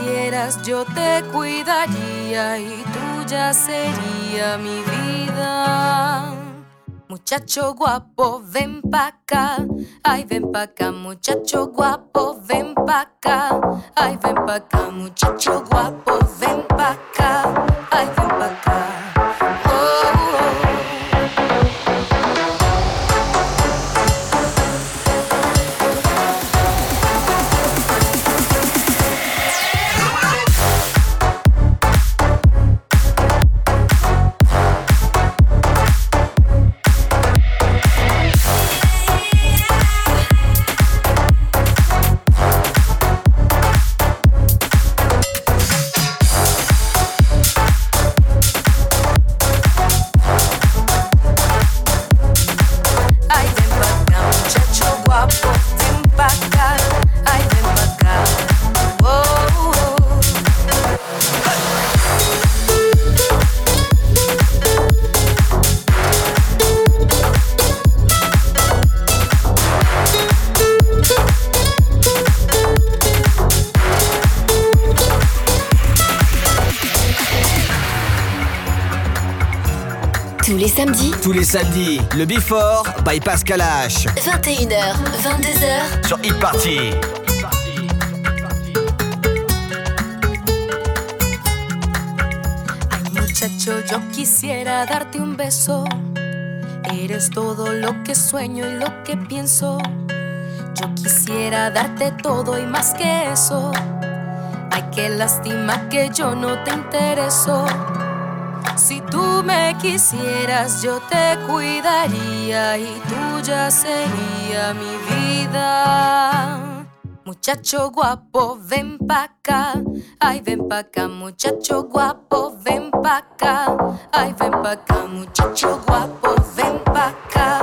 Quisieras, yo te cuidaría y tuya sería mi vida. Muchacho guapo, ven pa' acá. Ay, ven pa' acá, muchacho guapo, ven pa' acá. Ay, ven pa' acá, muchacho guapo, ven pa' acá. Ay, ven samedis, Tous les samedis, le Before by Pascal H. 21h, 22h, Sur Hit Party. Ay, muchacho, yo quisiera darte un beso. Eres todo lo que sueño y lo que pienso. Yo quisiera darte todo y más que eso. Ay, qué lástima que yo no te intereso. Si tú me quisieras, yo te cuidaría y tuya sería mi vida. Muchacho guapo, ven pa' acá. Ay, ven pa' acá, muchacho guapo, ven pa' acá. Ay, ven pa' acá, muchacho guapo, ven pa' acá.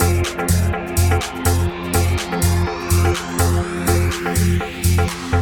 Thank you.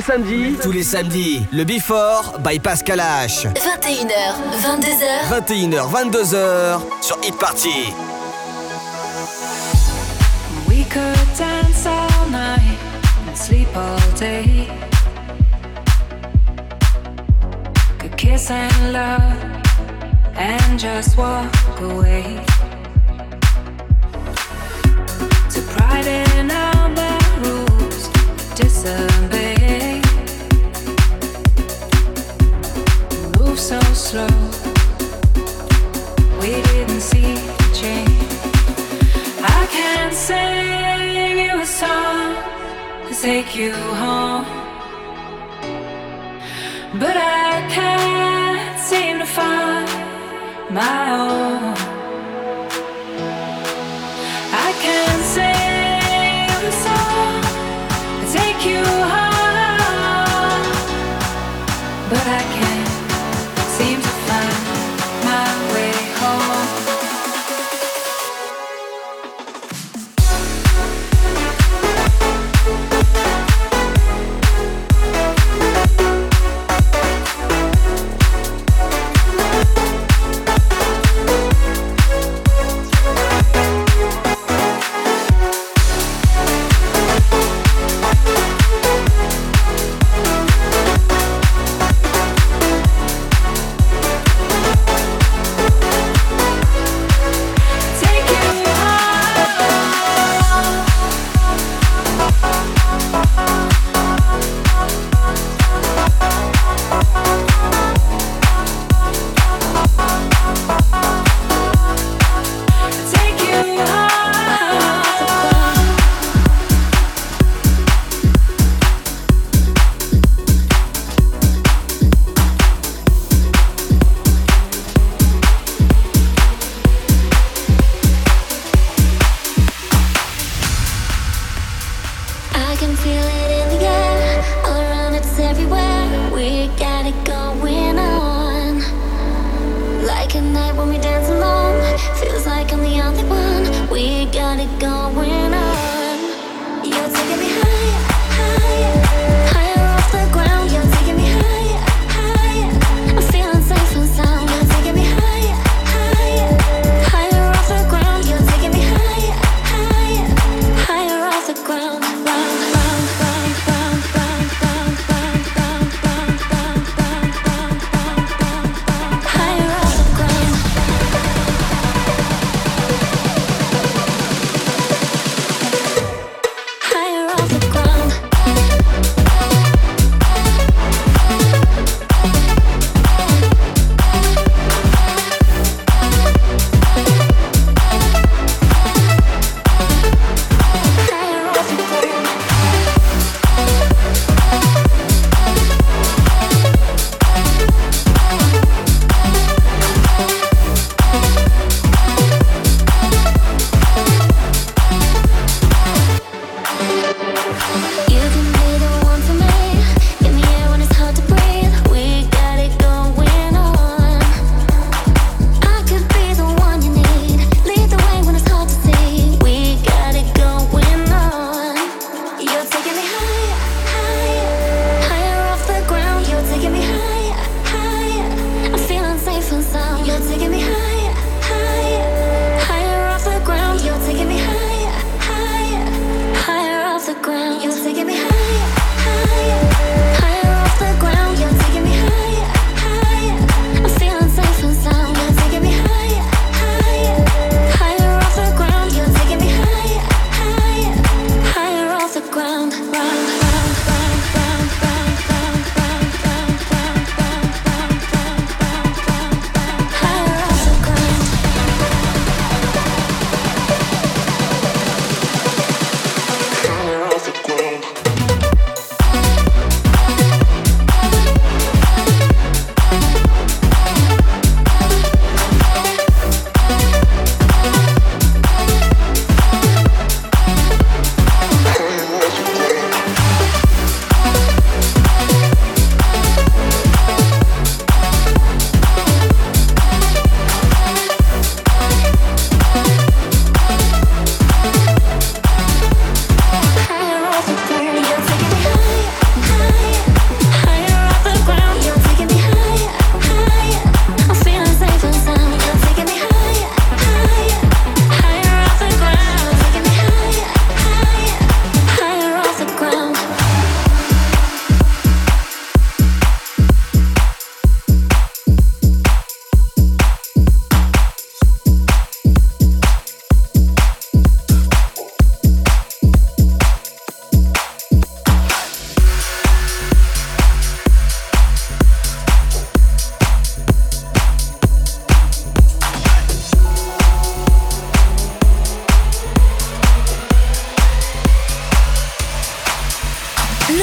Samedis. Tous les samedis. Le Before by Pascal H. 21h, 22h. 21h, 22h sur Hit Party. We could dance all night and sleep all day. Could kiss and love and just walk away. To pride in our rules, disobey. So slow. We didn't see the change. I can't sing you a song to take you home, but I can't seem to find my own. I can't sing you a song to take you home,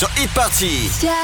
sur Hit Party. Yeah.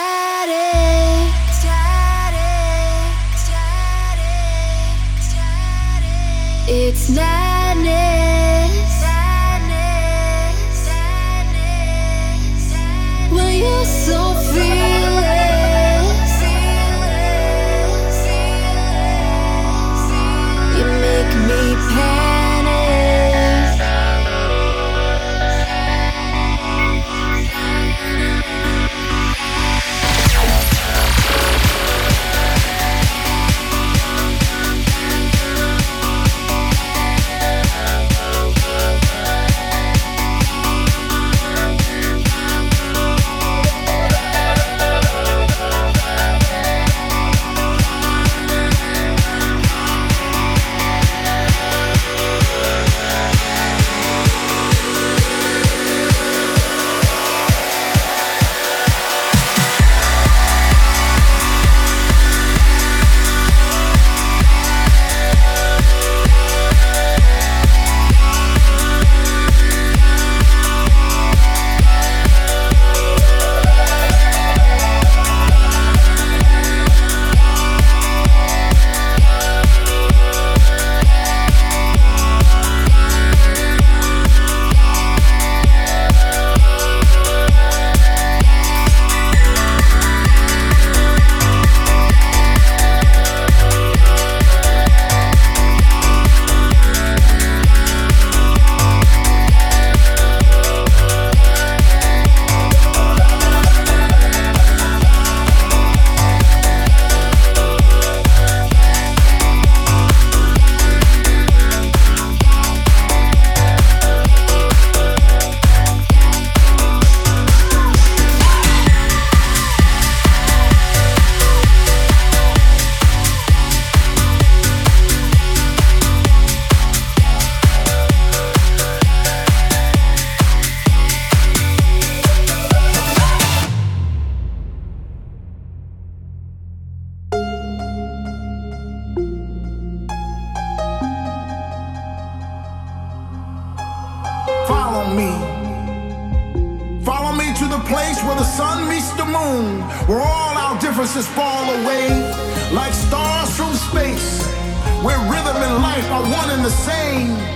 你。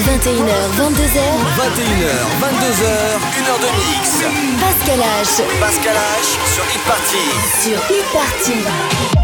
21h, 22h. 21h, 22h, 1h de mix. Pascal H. Pascal H sur Hit Party. Sur Hit Party.